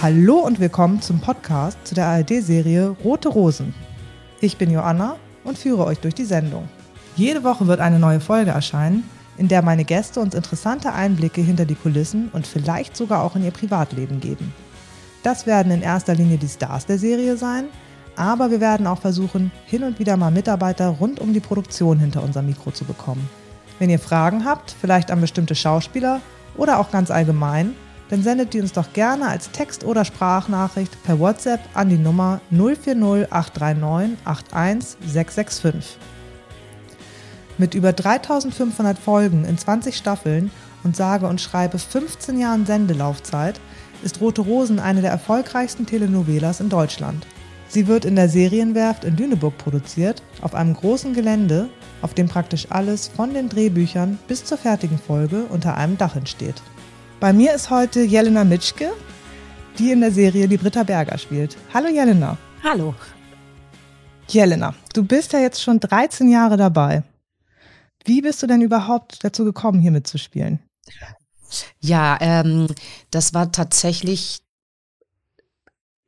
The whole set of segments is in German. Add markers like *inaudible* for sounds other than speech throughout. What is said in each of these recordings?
Hallo und willkommen zum Podcast zu der ARD-Serie Rote Rosen. Ich bin Joanna und führe euch durch die Sendung. Jede Woche wird eine neue Folge erscheinen, in der meine Gäste uns interessante Einblicke hinter die Kulissen und vielleicht sogar auch in ihr Privatleben geben. Das werden in erster Linie die Stars der Serie sein, aber wir werden auch versuchen, hin und wieder mal Mitarbeiter rund um die Produktion hinter unser Mikro zu bekommen. Wenn ihr Fragen habt, vielleicht an bestimmte Schauspieler oder auch ganz allgemein, dann sendet die uns doch gerne als Text- oder Sprachnachricht per WhatsApp an die Nummer 040 839 81665. Mit über 3500 Folgen in 20 Staffeln und sage und schreibe 15 Jahren Sendelaufzeit ist Rote Rosen eine der erfolgreichsten Telenovelas in Deutschland. Sie wird in der Serienwerft in Lüneburg produziert, auf einem großen Gelände, auf dem praktisch alles von den Drehbüchern bis zur fertigen Folge unter einem Dach entsteht. Bei mir ist heute Jelena Mitschke, die in der Serie die Britta Berger spielt. Hallo Jelena. Hallo. Jelena, du bist ja jetzt schon 13 Jahre dabei. Wie bist du denn überhaupt dazu gekommen, hier mitzuspielen? Ja, ähm, das war tatsächlich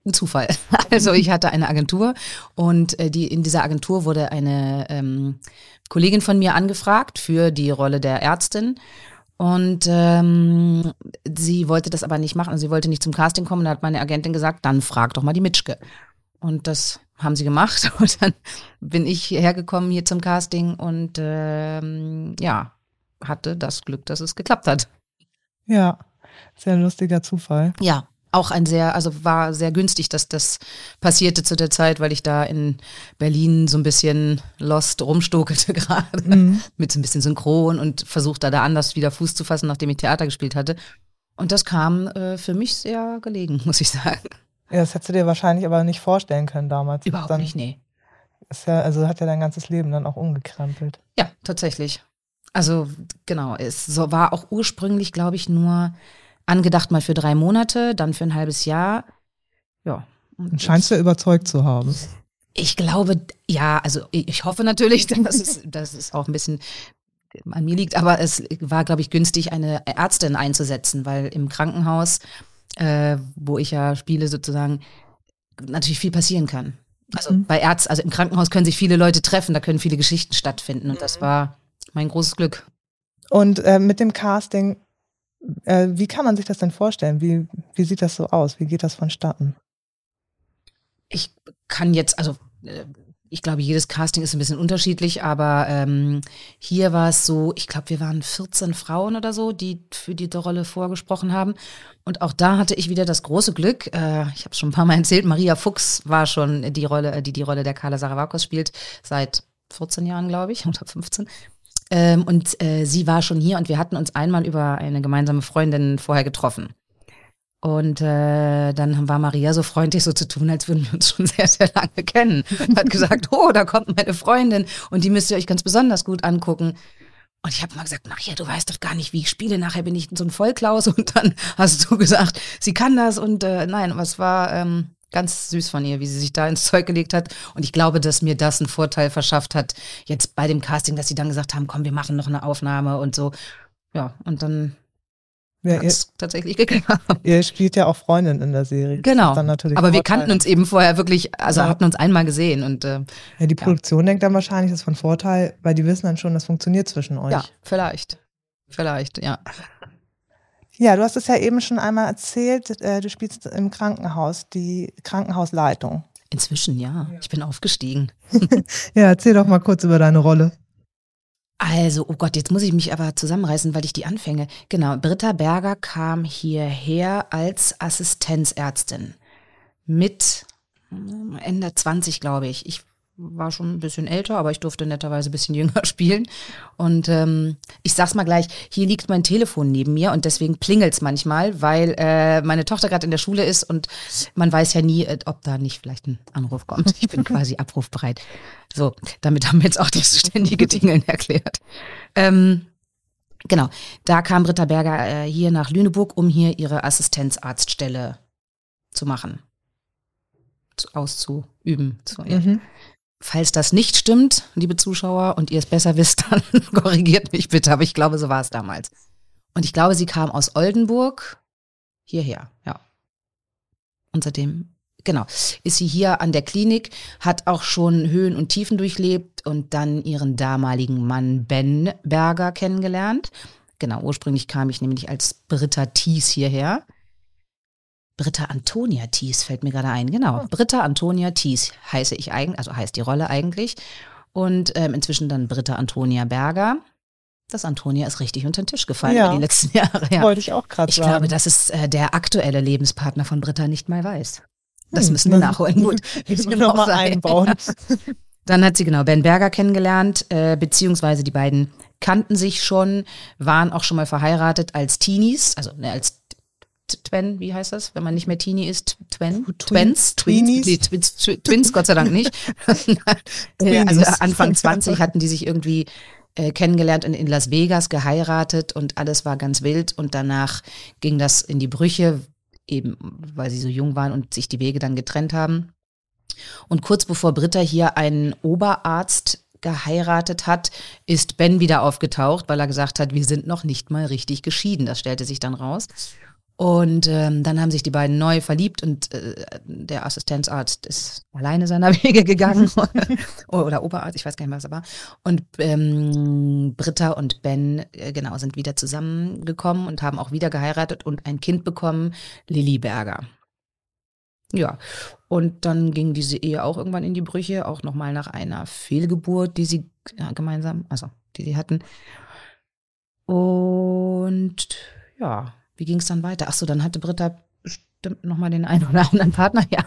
ein Zufall. *laughs* Also ich hatte eine Agentur und äh, die in dieser Agentur wurde eine ähm, Kollegin von mir angefragt für die Rolle der Ärztin. Und ähm, sie wollte das aber nicht machen. Also sie wollte nicht zum Casting kommen. Da hat meine Agentin gesagt, dann frag doch mal die Mitschke. Und das haben sie gemacht. *laughs* Und dann bin ich hergekommen hier zum Casting und ähm, ja, hatte das Glück, dass es geklappt hat. Ja, sehr lustiger Zufall. Ja, auch ein sehr, also war sehr günstig, dass das passierte zu der Zeit, weil ich da in Berlin so ein bisschen lost rumstokelte *laughs* gerade Mhm. mit so ein bisschen Synchron und versuchte da anders wieder Fuß zu fassen, nachdem ich Theater gespielt hatte. Und das kam äh, für mich sehr gelegen, *laughs* muss ich sagen. Ja, das hättest du dir wahrscheinlich aber nicht vorstellen können damals. Überhaupt dann nicht, nee. Ist ja, also hat ja dein ganzes Leben dann auch umgekrempelt. Ja, tatsächlich. Also genau, es so war auch ursprünglich, glaube ich, nur angedacht mal für drei Monate, dann für ein halbes Jahr. Ja. Und scheinst du ja überzeugt zu haben. Ich glaube, ja, also ich ich hoffe natürlich, *laughs* dass es, dass es auch ein bisschen an mir liegt, aber es war, glaube ich, günstig, eine Ärztin einzusetzen, weil im Krankenhaus, äh, wo ich ja spiele, sozusagen, natürlich viel passieren kann. Also Mhm. bei Ärzten, also im Krankenhaus können sich viele Leute treffen, da können viele Geschichten stattfinden und das war mein großes Glück. Und äh, mit dem Casting, äh, wie kann man sich das denn vorstellen? Wie, wie sieht das so aus? Wie geht das vonstatten? Ich kann jetzt, also äh, ich glaube, jedes Casting ist ein bisschen unterschiedlich, aber ähm, hier war es so, ich glaube, wir waren 14 Frauen oder so, die für die Rolle vorgesprochen haben. Und auch da hatte ich wieder das große Glück, äh, ich habe es schon ein paar Mal erzählt, Maria Fuchs war schon die Rolle, äh, die die Rolle der Carla Saravakos spielt, seit 14 Jahren, glaube ich, *laughs* oder 15. Ähm, und äh, sie war schon hier und wir hatten uns einmal über eine gemeinsame Freundin vorher getroffen. Und äh, dann war Maria so freundlich, so zu tun, als würden wir uns schon *laughs* sehr, sehr lange kennen. Und hat gesagt, oh, da kommt meine Freundin und die müsst ihr euch ganz besonders gut angucken. Und ich habe mal gesagt, Maria, du weißt doch gar nicht, wie ich spiele. Nachher bin ich so ein Vollklaus. *laughs* Und dann hast du gesagt, sie kann das. Und äh, nein, es war ähm, ganz süß von ihr, wie sie sich da ins Zeug gelegt hat. Und ich glaube, dass mir das einen Vorteil verschafft hat, jetzt bei dem Casting, dass sie dann gesagt haben, komm, wir machen noch eine Aufnahme und so. Ja, und dann Ja, ihr, es tatsächlich geklappt. *laughs* ihr spielt ja auch Freundin in der Serie. Genau. Aber wir kannten uns eben vorher wirklich, also Ja. hatten uns einmal gesehen und äh, Ja, die Produktion denkt dann wahrscheinlich, das ist von Vorteil, weil die wissen dann schon, das funktioniert zwischen euch. ja, vielleicht. Vielleicht, ja. Ja, du hast es ja eben schon einmal erzählt, äh, du spielst im Krankenhaus, die Krankenhausleitung. Inzwischen ja. Ich bin aufgestiegen. *laughs* Ja, erzähl doch mal kurz über deine Rolle. Also, oh Gott, jetzt muss ich mich aber zusammenreißen, weil ich die anfänge. Genau, Britta Berger kam hierher als Assistenzärztin mit hm, Ende 20, glaube ich. Ich war schon ein bisschen älter, aber ich durfte netterweise ein bisschen *laughs* jünger spielen. Und ähm, ich sag's mal gleich, hier liegt mein Telefon neben mir und deswegen klingelt's manchmal, weil äh, meine Tochter gerade in der Schule ist und man weiß ja nie, äh, ob da nicht vielleicht ein Anruf kommt. Ich bin *laughs* quasi abrufbereit. So, damit haben wir jetzt auch das ständige Dingeln erklärt. Ähm, genau, da kam Britta Berger äh, hier nach Lüneburg, um hier ihre Assistenzarztstelle zu machen, zu, auszuüben. Zu, ja. Mhm. Falls das nicht stimmt, liebe Zuschauer, und ihr es besser wisst, *laughs* dann korrigiert mich bitte, aber ich glaube, so war es damals. Und ich glaube, sie kam aus Oldenburg hierher, ja. Und seitdem, genau, ist sie hier an der Klinik, hat auch schon Höhen und Tiefen durchlebt und dann ihren damaligen Mann Ben Berger kennengelernt. Genau, ursprünglich kam ich nämlich als Britta Thies hierher. Britta Antonia Thies fällt mir gerade ein, genau. Oh. Britta Antonia Thies heiße ich eigentlich, also heißt die Rolle eigentlich. Und ähm, inzwischen dann Britta Antonia Berger. Das Antonia ist richtig unter den Tisch gefallen ja. die letzten *laughs* Jahre. Ja. Wollte ich auch gerade sagen. Ich glaube, dass es äh, der aktuelle Lebenspartner von Britta nicht mal weiß. Das hm, müssen wir nachholen. Gut, *laughs* wir noch mal einbauen. *laughs* Dann hat sie genau Ben Berger kennengelernt, äh, beziehungsweise die beiden kannten sich schon, waren auch schon mal verheiratet als Teenies, also ne, als Twen, wie heißt das, wenn man nicht mehr Teenie ist? Twen? Twins? Twins? Nee, Twins, Twins, Gott sei Dank nicht. *laughs* also Anfang 20 hatten die sich irgendwie äh, kennengelernt und in Las Vegas geheiratet und alles war ganz wild und danach ging das in die Brüche, eben weil sie so jung waren und sich die Wege dann getrennt haben. Und kurz bevor Britta hier einen Oberarzt geheiratet hat, ist Ben wieder aufgetaucht, weil er gesagt hat, wir sind noch nicht mal richtig geschieden. Das stellte sich dann raus. Und ähm, dann haben sich die beiden neu verliebt und äh, der Assistenzarzt ist alleine seiner *laughs* Wege gegangen. *laughs* oder Oberarzt, ich weiß gar nicht mehr, was er war. Und ähm, Britta und Ben, äh, genau, sind wieder zusammengekommen und haben auch wieder geheiratet und ein Kind bekommen, Lilly Berger. Ja, und dann ging diese Ehe auch irgendwann in die Brüche, auch nochmal nach einer Fehlgeburt, die sie ja, gemeinsam, also die sie hatten. Und ja, wie ging es dann weiter? Ach so, dann hatte Britta bestimmt nochmal den einen oder anderen Partner, ja.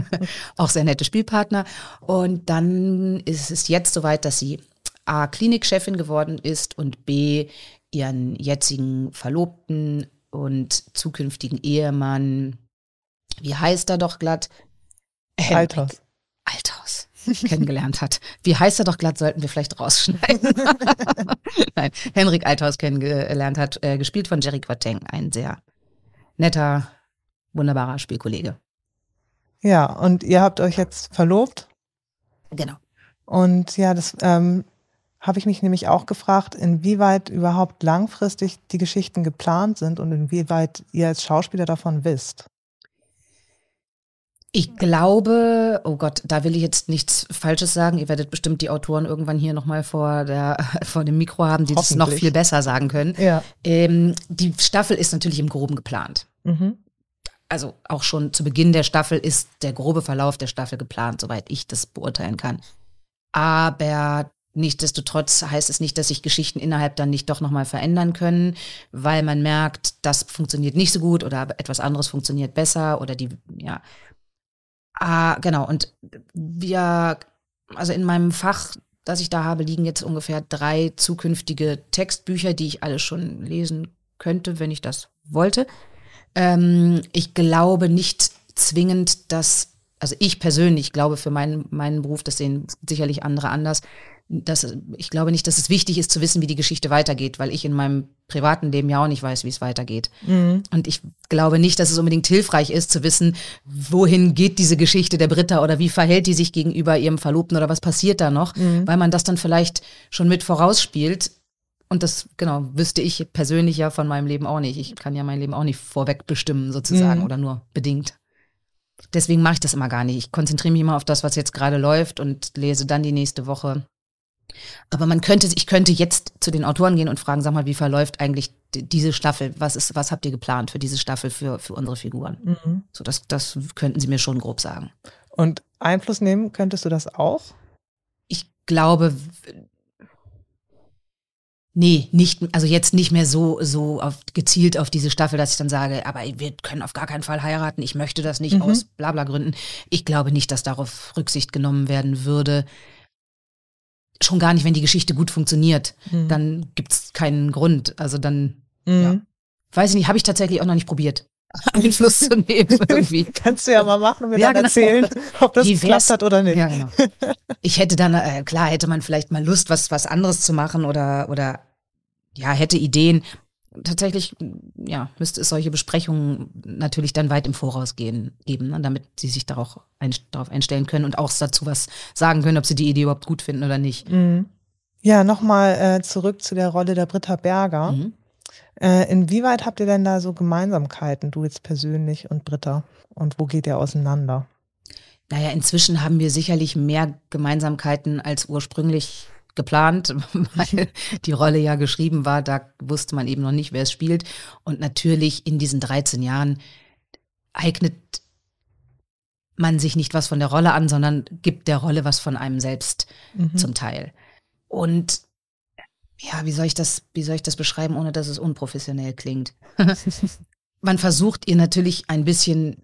*laughs* auch sehr nette Spielpartner. Und dann ist es jetzt soweit, dass sie A, Klinikchefin geworden ist und B, ihren jetzigen Verlobten und zukünftigen Ehemann, wie heißt er doch glatt? Althaus. Althaus kennengelernt hat. Wie heißt er doch glatt, sollten wir vielleicht rausschneiden. *laughs* Nein, Henrik Althaus kennengelernt hat, äh, gespielt von Jerry Quateng, ein sehr netter, wunderbarer Spielkollege. Ja, und ihr habt euch jetzt verlobt? Genau. Und ja, das ähm, habe ich mich nämlich auch gefragt, inwieweit überhaupt langfristig die Geschichten geplant sind und inwieweit ihr als Schauspieler davon wisst. Ich glaube, oh Gott, da will ich jetzt nichts Falsches sagen. Ihr werdet bestimmt die Autoren irgendwann hier nochmal vor, *laughs* vor dem Mikro haben, die das noch viel besser sagen können. Ja. Ähm, die Staffel ist natürlich im Groben geplant. Mhm. Also auch schon zu Beginn der Staffel ist der grobe Verlauf der Staffel geplant, soweit ich das beurteilen kann. Aber Nichtsdestotrotz heißt es nicht, dass sich Geschichten innerhalb dann nicht doch nochmal verändern können, weil man merkt, das funktioniert nicht so gut oder etwas anderes funktioniert besser oder die, ja, Ah, genau. Und wir, also in meinem Fach, das ich da habe, liegen jetzt ungefähr drei zukünftige Textbücher, die ich alle schon lesen könnte, wenn ich das wollte. Ähm, ich glaube nicht zwingend, dass, also ich persönlich glaube für meinen, meinen Beruf, das sehen sicherlich andere anders, dass, ich glaube nicht, dass es wichtig ist zu wissen, wie die Geschichte weitergeht, weil ich in meinem privaten Leben ja auch nicht weiß, wie es weitergeht. Mhm. Und ich glaube nicht, dass es unbedingt hilfreich ist zu wissen, wohin geht diese Geschichte der Britta oder wie verhält die sich gegenüber ihrem Verlobten oder was passiert da noch, mhm. weil man das dann vielleicht schon mit vorausspielt. Und das, genau, wüsste ich persönlich ja von meinem Leben auch nicht. Ich kann ja mein Leben auch nicht vorweg bestimmen, sozusagen, mhm. oder nur bedingt. Deswegen mache ich das immer gar nicht. Ich konzentriere mich immer auf das, was jetzt gerade läuft und lese dann die nächste Woche aber man könnte, ich könnte jetzt zu den Autoren gehen und fragen, sag mal, wie verläuft eigentlich diese Staffel? Was ist, was habt ihr geplant für diese Staffel für, für unsere Figuren? Mhm. So, das, das könnten sie mir schon grob sagen. Und Einfluss nehmen könntest du das auch? Ich glaube, nee, nicht, also jetzt nicht mehr so, so auf, gezielt auf diese Staffel, dass ich dann sage, aber wir können auf gar keinen Fall heiraten, ich möchte das nicht mhm. aus blabla Gründen. Ich glaube nicht, dass darauf Rücksicht genommen werden würde schon gar nicht, wenn die Geschichte gut funktioniert. Mhm. Dann gibt es keinen Grund. Also dann, mhm. ja. Weiß ich nicht, habe ich tatsächlich auch noch nicht probiert. *laughs* *laughs* Einfluss zu nehmen irgendwie. Kannst du ja mal machen und mir ja, dann genau. erzählen, ob das geklappt hat oder nicht. Ja, genau. Ich hätte dann, äh, klar, hätte man vielleicht mal Lust, was, was anderes zu machen oder, oder ja, hätte Ideen tatsächlich, ja, müsste es solche Besprechungen natürlich dann weit im Voraus gehen, geben, ne, damit sie sich darauf, ein, darauf einstellen können und auch dazu was sagen können, ob sie die Idee überhaupt gut finden oder nicht. Mhm. Ja, nochmal äh, zurück zu der Rolle der Britta Berger. Mhm. Äh, inwieweit habt ihr denn da so Gemeinsamkeiten, du jetzt persönlich und Britta? Und wo geht ihr auseinander? Naja, inzwischen haben wir sicherlich mehr Gemeinsamkeiten als ursprünglich geplant, *laughs* weil die Rolle ja geschrieben war. Da wusste man eben noch nicht, wer es spielt. Und natürlich in diesen 13 Jahren eignet man sich nicht was von der Rolle an, sondern gibt der Rolle was von einem selbst mhm. zum Teil. Und ja, wie soll ich das, wie soll ich das beschreiben, ohne dass es unprofessionell klingt? *laughs* man versucht ihr natürlich ein bisschen,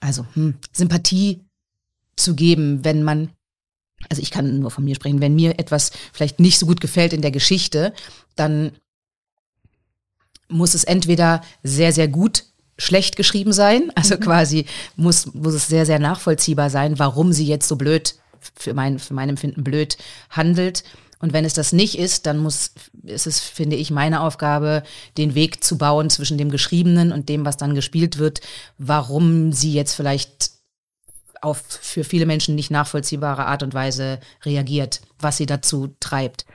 also hm, Sympathie zu geben, wenn man, also ich kann nur von mir sprechen, wenn mir etwas vielleicht nicht so gut gefällt in der Geschichte, dann muss es entweder sehr, sehr gut schlecht geschrieben sein. Also mhm. quasi muss, muss es sehr, sehr nachvollziehbar sein, warum sie jetzt so blöd, für mein, für mein Empfinden blöd handelt. Und wenn es das nicht ist, dann muss, ist es, finde ich, meine Aufgabe, den Weg zu bauen zwischen dem Geschriebenen und dem, was dann gespielt wird, warum sie jetzt vielleicht auf für viele Menschen nicht nachvollziehbare Art und Weise reagiert, was sie dazu treibt.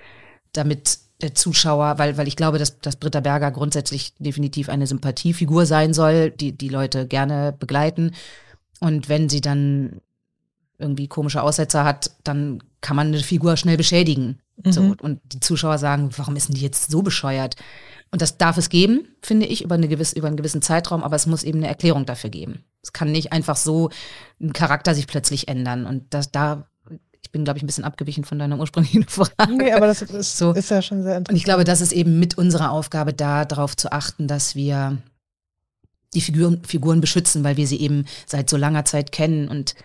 Damit der Zuschauer, weil, weil ich glaube, dass, dass Britta Berger grundsätzlich definitiv eine Sympathiefigur sein soll, die die Leute gerne begleiten. Und wenn sie dann irgendwie komische Aussetzer hat, dann kann man eine Figur schnell beschädigen. Mhm. So, und die Zuschauer sagen, warum ist denn die jetzt so bescheuert? Und das darf es geben, finde ich, über, eine gewisse, über einen gewissen Zeitraum, aber es muss eben eine Erklärung dafür geben. Es kann nicht einfach so ein Charakter sich plötzlich ändern. Und das, da ich bin, glaube ich, ein bisschen abgewichen von deiner ursprünglichen *laughs* Frage. Nee, aber das ist, so. ist ja schon sehr interessant. Und ich glaube, das ist eben mit unserer Aufgabe da, darauf zu achten, dass wir die Figuren, Figuren beschützen, weil wir sie eben seit so langer Zeit kennen und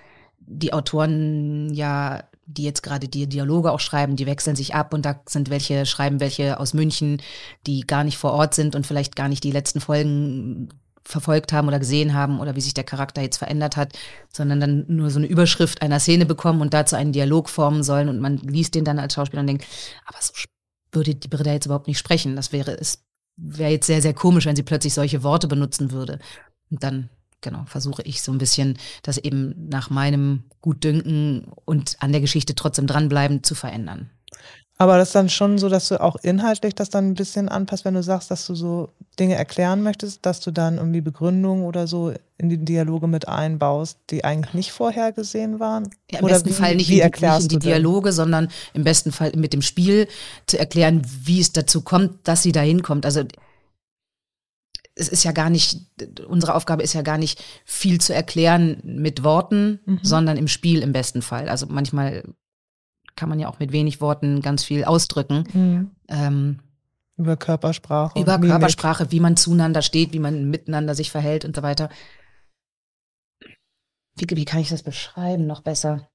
die Autoren ja, die jetzt gerade die Dialoge auch schreiben, die wechseln sich ab und da sind welche, schreiben welche aus München, die gar nicht vor Ort sind und vielleicht gar nicht die letzten Folgen verfolgt haben oder gesehen haben oder wie sich der Charakter jetzt verändert hat, sondern dann nur so eine Überschrift einer Szene bekommen und dazu einen Dialog formen sollen und man liest den dann als Schauspieler und denkt, aber so würde die Britta jetzt überhaupt nicht sprechen. Das wäre, es wäre jetzt sehr, sehr komisch, wenn sie plötzlich solche Worte benutzen würde. Und dann, genau, versuche ich so ein bisschen, das eben nach meinem Gutdünken und an der Geschichte trotzdem dranbleiben zu verändern. Aber das ist dann schon so, dass du auch inhaltlich das dann ein bisschen anpasst, wenn du sagst, dass du so Dinge erklären möchtest, dass du dann irgendwie Begründungen oder so in die Dialoge mit einbaust, die eigentlich nicht vorhergesehen waren? Ja, im oder besten wie, Fall nicht, in die, nicht in die Dialoge, sondern im besten Fall mit dem Spiel zu erklären, wie es dazu kommt, dass sie da hinkommt. Also es ist ja gar nicht, unsere Aufgabe ist ja gar nicht viel zu erklären mit Worten, mhm. sondern im Spiel im besten Fall. Also manchmal kann man ja auch mit wenig Worten ganz viel ausdrücken. Mhm. Ähm, über Körpersprache. Über Mimik. Körpersprache, wie man zueinander steht, wie man miteinander sich verhält und so weiter. Wie, wie kann ich das beschreiben noch besser?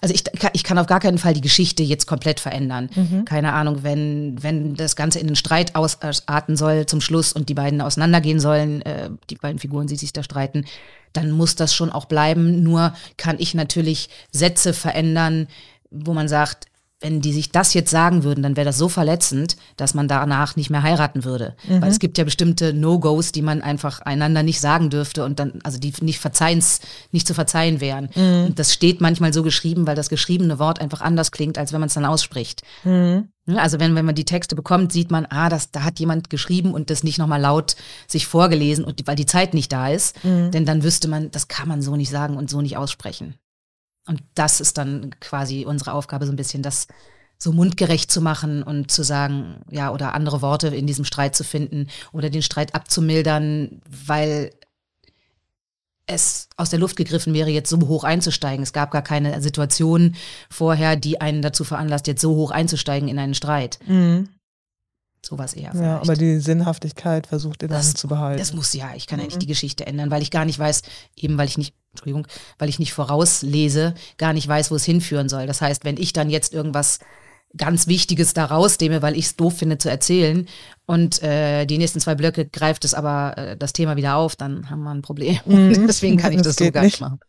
Also ich, ich kann auf gar keinen Fall die Geschichte jetzt komplett verändern. Mhm. Keine Ahnung, wenn, wenn das Ganze in einen Streit ausarten soll zum Schluss und die beiden auseinandergehen sollen, äh, die beiden Figuren, die sich da streiten, dann muss das schon auch bleiben. Nur kann ich natürlich Sätze verändern, wo man sagt, wenn die sich das jetzt sagen würden, dann wäre das so verletzend, dass man danach nicht mehr heiraten würde. Mhm. Weil es gibt ja bestimmte No-Gos, die man einfach einander nicht sagen dürfte und dann, also die nicht verzeihens, nicht zu verzeihen wären. Mhm. Und das steht manchmal so geschrieben, weil das geschriebene Wort einfach anders klingt, als wenn man es dann ausspricht. Mhm. Also wenn, wenn man die Texte bekommt, sieht man, ah, das, da hat jemand geschrieben und das nicht nochmal laut sich vorgelesen, und, weil die Zeit nicht da ist. Mhm. Denn dann wüsste man, das kann man so nicht sagen und so nicht aussprechen. Und das ist dann quasi unsere Aufgabe, so ein bisschen das so mundgerecht zu machen und zu sagen, ja, oder andere Worte in diesem Streit zu finden oder den Streit abzumildern, weil es aus der Luft gegriffen wäre, jetzt so hoch einzusteigen. Es gab gar keine Situation vorher, die einen dazu veranlasst, jetzt so hoch einzusteigen in einen Streit. Mhm. Sowas eher. Vielleicht. Ja, aber die Sinnhaftigkeit versucht ihr dann das, zu behalten. Das muss ja. Ich kann mhm. ja nicht die Geschichte ändern, weil ich gar nicht weiß, eben weil ich nicht Entschuldigung, weil ich nicht vorauslese, gar nicht weiß, wo es hinführen soll. Das heißt, wenn ich dann jetzt irgendwas ganz Wichtiges da rausnehme, weil ich es doof finde zu erzählen und äh, die nächsten zwei Blöcke greift es aber äh, das Thema wieder auf, dann haben wir ein Problem. Mhm. *laughs* Deswegen kann ich das, das so gar nicht machen.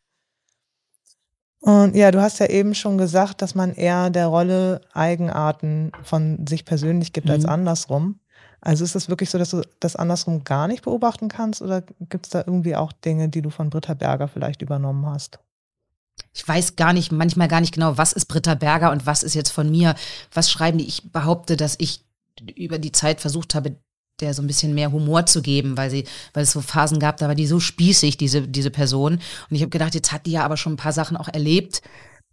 Und ja, du hast ja eben schon gesagt, dass man eher der Rolle Eigenarten von sich persönlich gibt mhm. als andersrum. Also ist es wirklich so, dass du das andersrum gar nicht beobachten kannst oder gibt es da irgendwie auch Dinge, die du von Britta Berger vielleicht übernommen hast? Ich weiß gar nicht, manchmal gar nicht genau, was ist Britta Berger und was ist jetzt von mir. Was schreiben die? Ich behaupte, dass ich über die Zeit versucht habe, der so ein bisschen mehr Humor zu geben, weil sie, weil es so Phasen gab, da war die so spießig, diese, diese Person. Und ich habe gedacht, jetzt hat die ja aber schon ein paar Sachen auch erlebt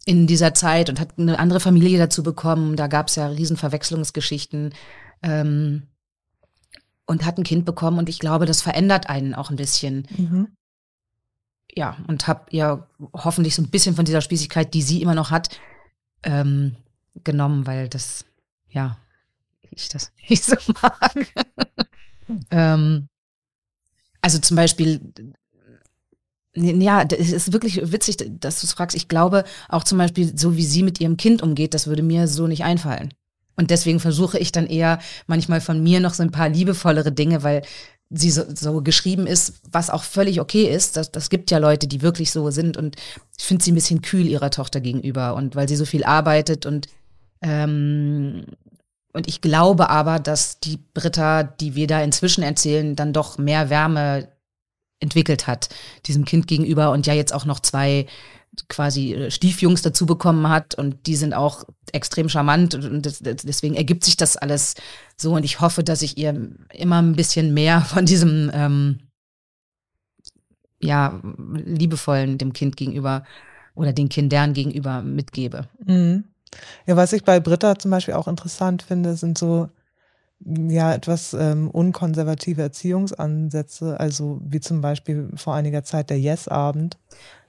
in dieser Zeit und hat eine andere Familie dazu bekommen. Da gab es ja riesen Verwechslungsgeschichten. Ähm, und hat ein Kind bekommen und ich glaube, das verändert einen auch ein bisschen. Mhm. Ja, und habe ja hoffentlich so ein bisschen von dieser Spießigkeit, die sie immer noch hat, ähm, genommen, weil das, ja, ich das *laughs* nicht so mag. ähm, also zum Beispiel, ja, es ist wirklich witzig, dass du es fragst. Ich glaube auch zum Beispiel, so wie sie mit ihrem Kind umgeht, das würde mir so nicht einfallen. Und deswegen versuche ich dann eher manchmal von mir noch so ein paar liebevollere Dinge, weil sie so, so geschrieben ist, was auch völlig okay ist. Das, das gibt ja Leute, die wirklich so sind. Und ich finde sie ein bisschen kühl ihrer Tochter gegenüber. Und weil sie so viel arbeitet und ähm, und ich glaube aber, dass die Britta, die wir da inzwischen erzählen, dann doch mehr Wärme entwickelt hat, diesem Kind gegenüber und ja jetzt auch noch zwei quasi äh, Stiefjungs dazu bekommen hat und die sind auch extrem charmant und deswegen ergibt sich das alles so und ich hoffe, dass ich ihr immer ein bisschen mehr *laughs* von diesem ähm, ja liebevollen dem Kind gegenüber oder den Kindern gegenüber mitgebe. Mhm. Ja, was ich bei Britta zum Beispiel auch interessant finde, sind so ja etwas ähm, unkonservative Erziehungsansätze, also wie zum Beispiel vor einiger Zeit der Yes-Abend.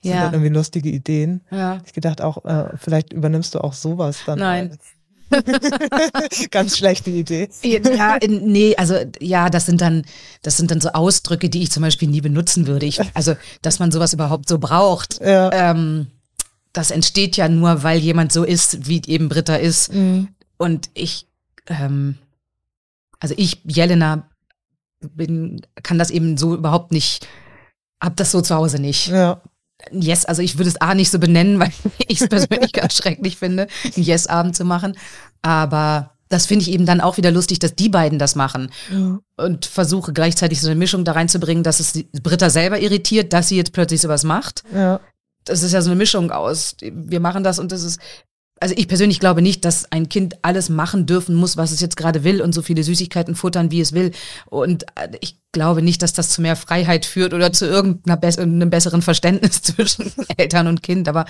Das ja. sind dann irgendwie lustige Ideen. Ja. Ich gedacht auch, äh, vielleicht übernimmst du auch sowas dann. Nein. *laughs* Ganz schlechte Idee. Ja, nee, also ja, das sind dann, das sind dann so Ausdrücke, die ich zum Beispiel nie benutzen würde. Ich, also, dass man sowas überhaupt so braucht. Ja. Ähm, das entsteht ja nur, weil jemand so ist, wie eben Britta ist. Mhm. Und ich, ähm, also ich, Jelena, bin, kann das eben so überhaupt nicht, hab das so zu Hause nicht. Ja. Yes, also ich würde es A nicht so benennen, *laughs* weil ich es persönlich *laughs* ganz schrecklich finde, einen Yes-Abend zu machen. Aber das finde ich eben dann auch wieder lustig, dass die beiden das machen. Und versuche gleichzeitig so eine Mischung da reinzubringen, dass es Britta selber irritiert, dass sie jetzt plötzlich sowas macht. Ja. Das ist ja so eine Mischung aus, wir machen das und das ist also ich persönlich glaube nicht, dass ein Kind alles machen dürfen muss, was es jetzt gerade will und so viele Süßigkeiten futtern, wie es will. Und äh, ich glaube nicht, dass das zu mehr Freiheit führt oder zu irgendeinem besseren Verständnis *laughs* zwischen Eltern und Kind. Aber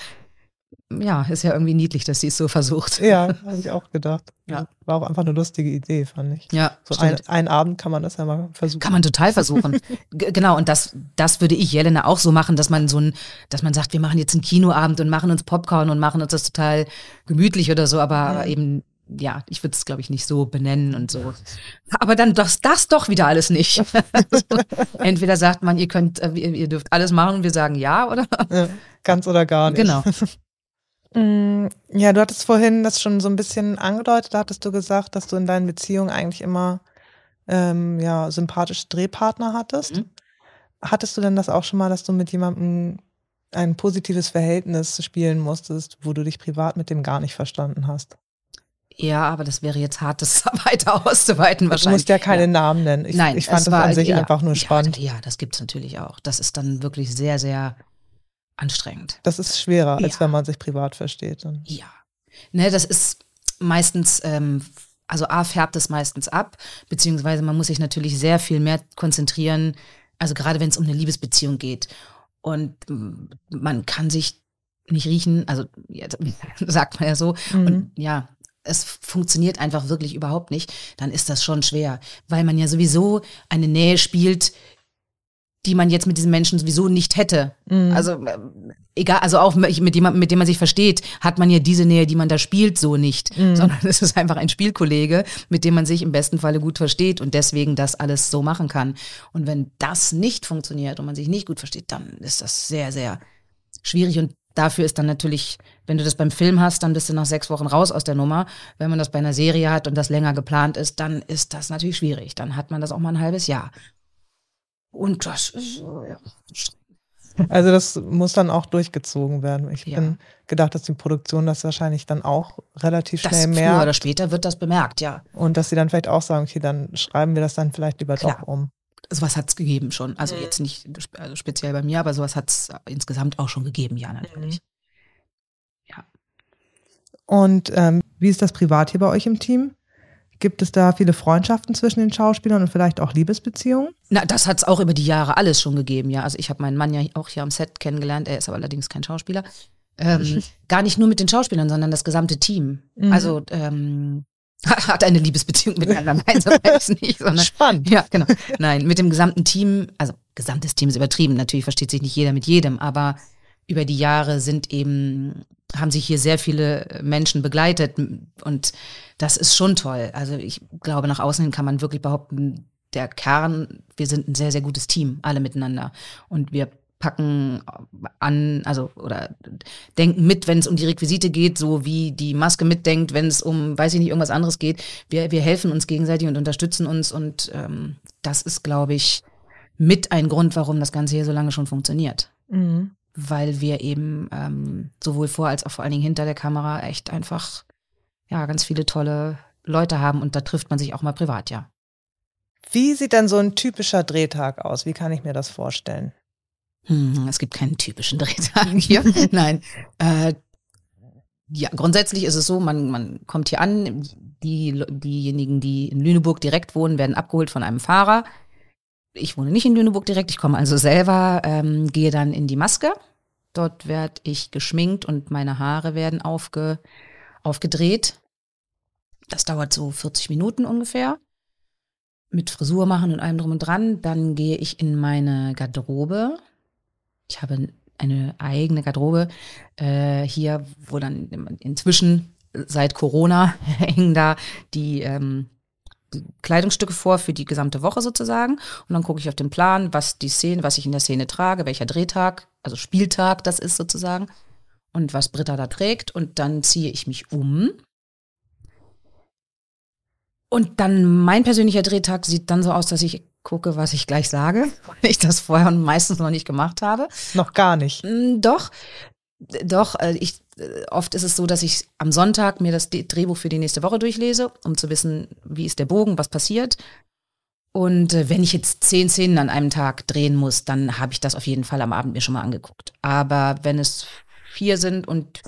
ja, ist ja irgendwie niedlich, dass sie es so versucht. Ja, habe ich auch gedacht. *laughs* Ja. War auch einfach eine lustige Idee, fand ich. Ja. So ein, einen Abend kann man das ja mal versuchen. Kann man total versuchen. *laughs* genau, und das, das würde ich Jelena auch so machen, dass man so ein, dass man sagt, wir machen jetzt einen Kinoabend und machen uns Popcorn und machen uns das total gemütlich oder so, aber, ja. eben ja, ich würde es, glaube ich, nicht so benennen und so. Aber dann das, das doch wieder alles nicht. *laughs* Entweder sagt man, ihr könnt, äh, ihr, dürft alles machen und wir sagen ja, oder? Ja, ganz oder gar nicht. Genau. Mm, ja, du hattest vorhin das schon so ein bisschen angedeutet, da hattest du gesagt, dass du in deinen Beziehungen eigentlich immer ähm, ja, sympathische Drehpartner hattest. Mhm. Hattest du denn das auch schon mal, dass du mit jemandem ein positives Verhältnis spielen musstest, wo du dich privat mit dem gar nicht verstanden hast? Ja, aber das wäre jetzt hart, das *laughs* weiter auszuweiten wahrscheinlich. Du musst ja keine ja. Namen nennen. Ich, Nein, ich fand das war, an sich ja, einfach nur spannend. Ja, das gibt es natürlich auch. Das ist dann wirklich sehr, sehr anstrengend. Das ist schwerer, als wenn man sich privat versteht. Dann. Ja. Ne, das ist meistens, ähm, also A färbt es meistens ab, beziehungsweise man muss sich natürlich sehr viel mehr konzentrieren, also gerade wenn es um eine Liebesbeziehung geht. Und man kann sich nicht riechen, also ja, *laughs* sagt man ja so. Mhm. Und ja, es funktioniert einfach wirklich überhaupt nicht, dann ist das schon schwer, weil man ja sowieso eine Nähe spielt, die man jetzt mit diesen Menschen sowieso nicht hätte. Mhm. Also äh, egal, also auch mit jemandem, mit dem man sich versteht, hat man ja diese Nähe, die man da spielt, so nicht, mhm. sondern *laughs* es ist einfach ein Spielkollege, mit dem man sich im besten Falle gut versteht und deswegen das alles so machen kann. Und wenn das nicht funktioniert und man sich nicht gut versteht, dann ist das sehr, sehr schwierig und dafür ist dann natürlich, wenn du das beim Film hast, dann bist du nach sechs Wochen raus aus der Nummer. Wenn man das bei einer Serie hat und das länger geplant ist, dann ist das natürlich schwierig. Dann hat man das auch mal ein halbes Jahr. Und das ist ja. Also das muss dann auch durchgezogen werden. Ich ja. bin gedacht, dass die Produktion das wahrscheinlich dann auch relativ das schnell merkt. Früher oder später wird das bemerkt, ja. Und dass sie dann vielleicht auch sagen, okay, dann schreiben wir das dann vielleicht lieber Klar. doch um. Sowas hat es gegeben schon. Also mhm. jetzt nicht also speziell bei mir, aber sowas hat es insgesamt auch schon gegeben, ja, natürlich. Mhm. Ja. Und ähm, wie ist das privat hier bei euch im Team? Gibt es da viele Freundschaften zwischen den Schauspielern und vielleicht auch Liebesbeziehungen? Na, das hat es auch über die Jahre alles schon gegeben, ja. Also ich habe meinen Mann ja auch hier am Set kennengelernt, er ist aber allerdings kein Schauspieler. Ähm, *laughs* gar nicht nur mit den Schauspielern, sondern das gesamte Team. Mhm. Also ähm, *laughs* hat eine Liebesbeziehung miteinander. Nein, so weiß nicht. Sondern, Spannend. Ja, genau. Nein, mit dem gesamten Team, also gesamtes Team ist übertrieben. Natürlich versteht sich nicht jeder mit jedem, aber über die Jahre sind eben, haben sich hier sehr viele Menschen begleitet und das ist schon toll. Also ich glaube, nach außen hin kann man wirklich behaupten, der Kern, wir sind ein sehr, sehr gutes Team, alle miteinander. Und wir packen an, also oder denken mit, wenn es um die Requisite geht, so wie die Maske mitdenkt, wenn es um, weiß ich nicht, irgendwas anderes geht. Wir, wir helfen uns gegenseitig und unterstützen uns und ähm, das ist, glaube ich, mit ein Grund, warum das Ganze hier so lange schon funktioniert. Mhm. Weil wir eben ähm, sowohl vor als auch vor allen Dingen hinter der Kamera echt einfach ja ganz viele tolle Leute haben und da trifft man sich auch mal privat, ja. Wie sieht dann so ein typischer Drehtag aus? Wie kann ich mir das vorstellen? Hm, es gibt keinen typischen *laughs* Drehtag hier. Nein. Äh, ja, grundsätzlich ist es so, man, man kommt hier an, die, diejenigen, die in Lüneburg direkt wohnen, werden abgeholt von einem Fahrer. Ich wohne nicht in Lüneburg direkt, ich komme also selber, ähm, gehe dann in die Maske. Dort werde ich geschminkt und meine Haare werden aufge, aufgedreht. Das dauert so 40 Minuten ungefähr. Mit Frisur machen und allem drum und dran. Dann gehe ich in meine Garderobe. Ich habe eine eigene Garderobe äh, hier, wo dann inzwischen seit Corona *laughs* hängen da die, ähm, die Kleidungsstücke vor für die gesamte Woche sozusagen. Und dann gucke ich auf den Plan, was die Szene, was ich in der Szene trage, welcher Drehtag, also Spieltag das ist sozusagen und was Britta da trägt. Und dann ziehe ich mich um. Und dann mein persönlicher Drehtag sieht dann so aus, dass ich gucke, was ich gleich sage, *laughs* weil ich das vorher meistens noch nicht gemacht habe. Noch gar nicht. Mm, doch, doch, äh, ich, oft ist es so, dass ich am Sonntag mir das Drehbuch für die nächste Woche durchlese, um zu wissen, wie ist der Bogen, was passiert. Und äh, wenn ich jetzt zehn Szenen an einem Tag drehen muss, dann habe ich das auf jeden Fall am Abend mir schon mal angeguckt. Aber wenn es vier sind und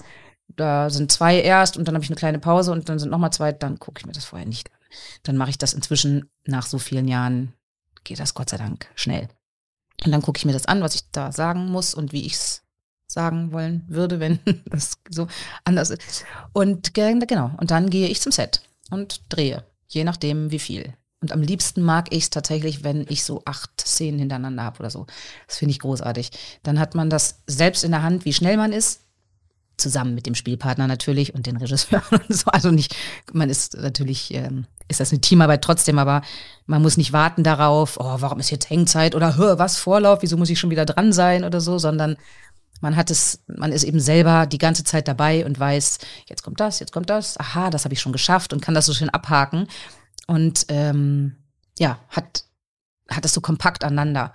da sind zwei erst und dann habe ich eine kleine Pause und dann sind nochmal zwei, dann gucke ich mir das vorher nicht an. Dann mache ich das inzwischen nach so vielen Jahren geht das Gott sei Dank schnell. Und dann gucke ich mir das an, was ich da sagen muss und wie ich es sagen wollen würde, wenn *laughs* das so anders ist. Und genau, und dann gehe ich zum Set und drehe, je nachdem wie viel. Und am liebsten mag ich es tatsächlich, wenn ich so acht Szenen hintereinander habe oder so. Das finde ich großartig. Dann hat man das selbst in der Hand, wie schnell man ist, zusammen mit dem Spielpartner natürlich und den Regisseuren *laughs* und so. Also nicht, man ist natürlich, ähm, ist das eine Teamarbeit trotzdem, aber man muss nicht warten darauf, oh, warum ist jetzt Hängzeit oder hör, was Vorlauf, wieso muss ich schon wieder dran sein oder so, sondern man hat es, man ist eben selber die ganze Zeit dabei und weiß, jetzt kommt das, jetzt kommt das, aha, das habe ich schon geschafft und kann das so schön abhaken. Und ähm, ja, hat, hat das so kompakt aneinander.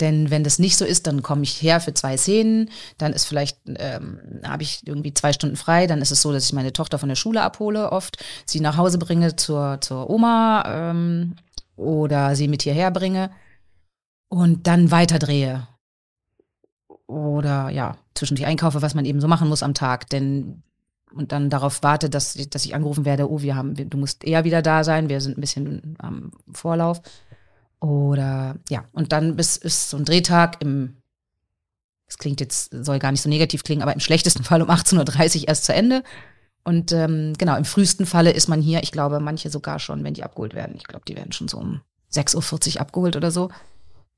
Denn wenn das nicht so ist, dann komme ich her für zwei Szenen, dann ist vielleicht, ähm, habe ich irgendwie zwei Stunden frei, dann ist es so, dass ich meine Tochter von der Schule abhole oft, sie nach Hause bringe zur, zur Oma ähm, oder sie mit hierher bringe und dann weiterdrehe. Oder ja, zwischendurch einkaufe, was man eben so machen muss am Tag. Denn und dann darauf warte, dass, dass ich angerufen werde, oh, wir haben, du musst eher wieder da sein, wir sind ein bisschen am Vorlauf. Oder ja, und dann bis, ist so ein Drehtag im, das klingt jetzt, soll gar nicht so negativ klingen, aber im schlechtesten Fall um 18.30 Uhr erst zu Ende. Und ähm, genau, im frühesten Falle ist man hier, ich glaube, manche sogar schon, wenn die abgeholt werden. Ich glaube, die werden schon so um 6.40 Uhr abgeholt oder so.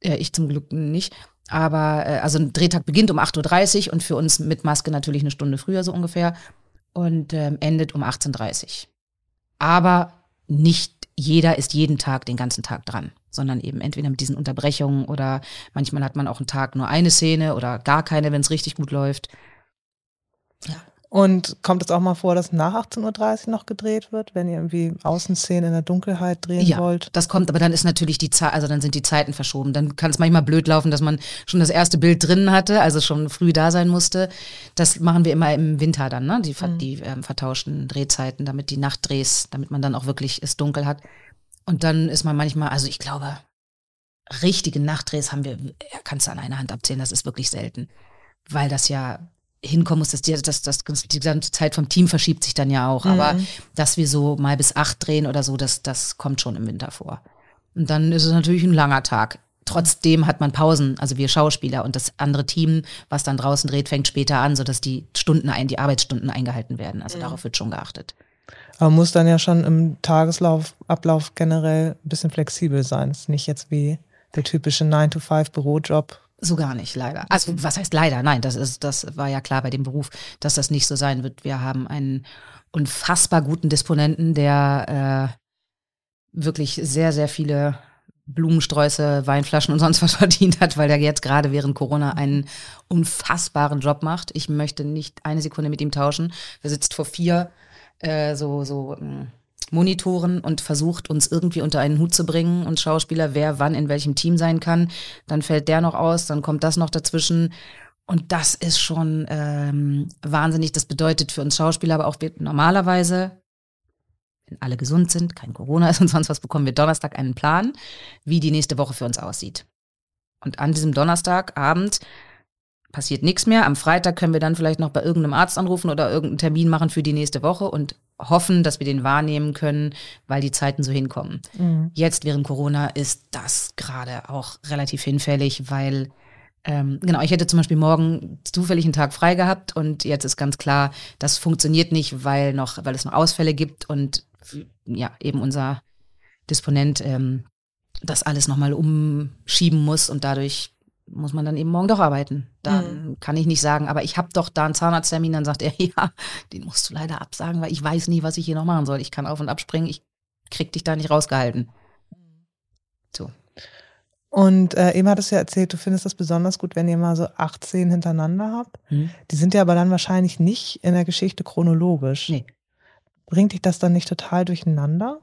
Äh, ich zum Glück nicht. Aber äh, also ein Drehtag beginnt um 8.30 Uhr und für uns mit Maske natürlich eine Stunde früher so ungefähr und ähm, endet um 18.30 Uhr. Aber nicht jeder ist jeden Tag den ganzen Tag dran sondern eben entweder mit diesen Unterbrechungen oder manchmal hat man auch einen Tag nur eine Szene oder gar keine, wenn es richtig gut läuft. Ja. Und kommt es auch mal vor, dass nach 18.30 Uhr noch gedreht wird, wenn ihr irgendwie Außenszenen in der Dunkelheit drehen ja, wollt? Das kommt, aber dann ist natürlich die Zeit, also dann sind die Zeiten verschoben. Dann kann es manchmal blöd laufen, dass man schon das erste Bild drin hatte, also schon früh da sein musste. Das machen wir immer im Winter dann, ne? Die, mhm. die ähm, vertauschten Drehzeiten, damit die Nachtdrehs, damit man dann auch wirklich es dunkel hat. Und dann ist man manchmal, also ich glaube, richtige Nachtdrehs haben wir, kannst du an einer Hand abzählen, das ist wirklich selten. Weil das ja hinkommen muss, dass die, das, das, die ganze Zeit vom Team verschiebt sich dann ja auch. Mhm. Aber dass wir so mal bis acht drehen oder so, das, das kommt schon im Winter vor. Und dann ist es natürlich ein langer Tag. Trotzdem hat man Pausen, also wir Schauspieler und das andere Team, was dann draußen dreht, fängt später an, sodass die Stunden ein, die Arbeitsstunden eingehalten werden. Also mhm. darauf wird schon geachtet. Aber muss dann ja schon im Tageslauf, Ablauf generell ein bisschen flexibel sein. Es ist nicht jetzt wie der typische 9-to-5-Bürojob. So gar nicht, leider. Also was heißt leider? Nein, das ist, das war ja klar bei dem Beruf, dass das nicht so sein wird. Wir haben einen unfassbar guten Disponenten, der äh, wirklich sehr, sehr viele Blumensträuße, Weinflaschen und sonst was *laughs* verdient hat, weil er jetzt gerade während Corona einen unfassbaren Job macht. Ich möchte nicht eine Sekunde mit ihm tauschen. Er sitzt vor vier äh, so, so äh, Monitoren und versucht uns irgendwie unter einen Hut zu bringen und Schauspieler, wer wann in welchem Team sein kann. Dann fällt der noch aus, dann kommt das noch dazwischen. Und das ist schon ähm, wahnsinnig. Das bedeutet für uns Schauspieler, aber auch normalerweise wenn alle gesund sind, kein Corona ist und sonst was, bekommen wir Donnerstag einen Plan, wie die nächste Woche für uns aussieht. Und an diesem Donnerstagabend passiert nichts mehr. Am Freitag können wir dann vielleicht noch bei irgendeinem Arzt anrufen oder irgendeinen Termin machen für die nächste Woche und hoffen, dass wir den wahrnehmen können, weil die Zeiten so hinkommen. Mhm. Jetzt während Corona ist das gerade auch relativ hinfällig, weil ähm, genau, ich hätte zum Beispiel morgen zufällig einen Tag frei gehabt und jetzt ist ganz klar, das funktioniert nicht, weil noch, weil es noch Ausfälle gibt und ja, eben unser Disponent ähm, das alles nochmal umschieben muss und dadurch muss man dann eben morgen doch arbeiten. Dann mhm. kann ich nicht sagen, aber ich habe doch da einen Zahnarzttermin, dann sagt er, *laughs* ja, den musst du leider absagen, weil ich weiß nie, was ich hier noch machen soll. Ich kann auf und abspringen, ich krieg dich da nicht rausgehalten. So. Und äh, eben hattest du ja erzählt, du findest das besonders gut, wenn ihr mal so 18 hintereinander habt. Mhm. Die sind ja aber dann wahrscheinlich nicht in der Geschichte chronologisch. Nee. Bringt dich das dann nicht total durcheinander?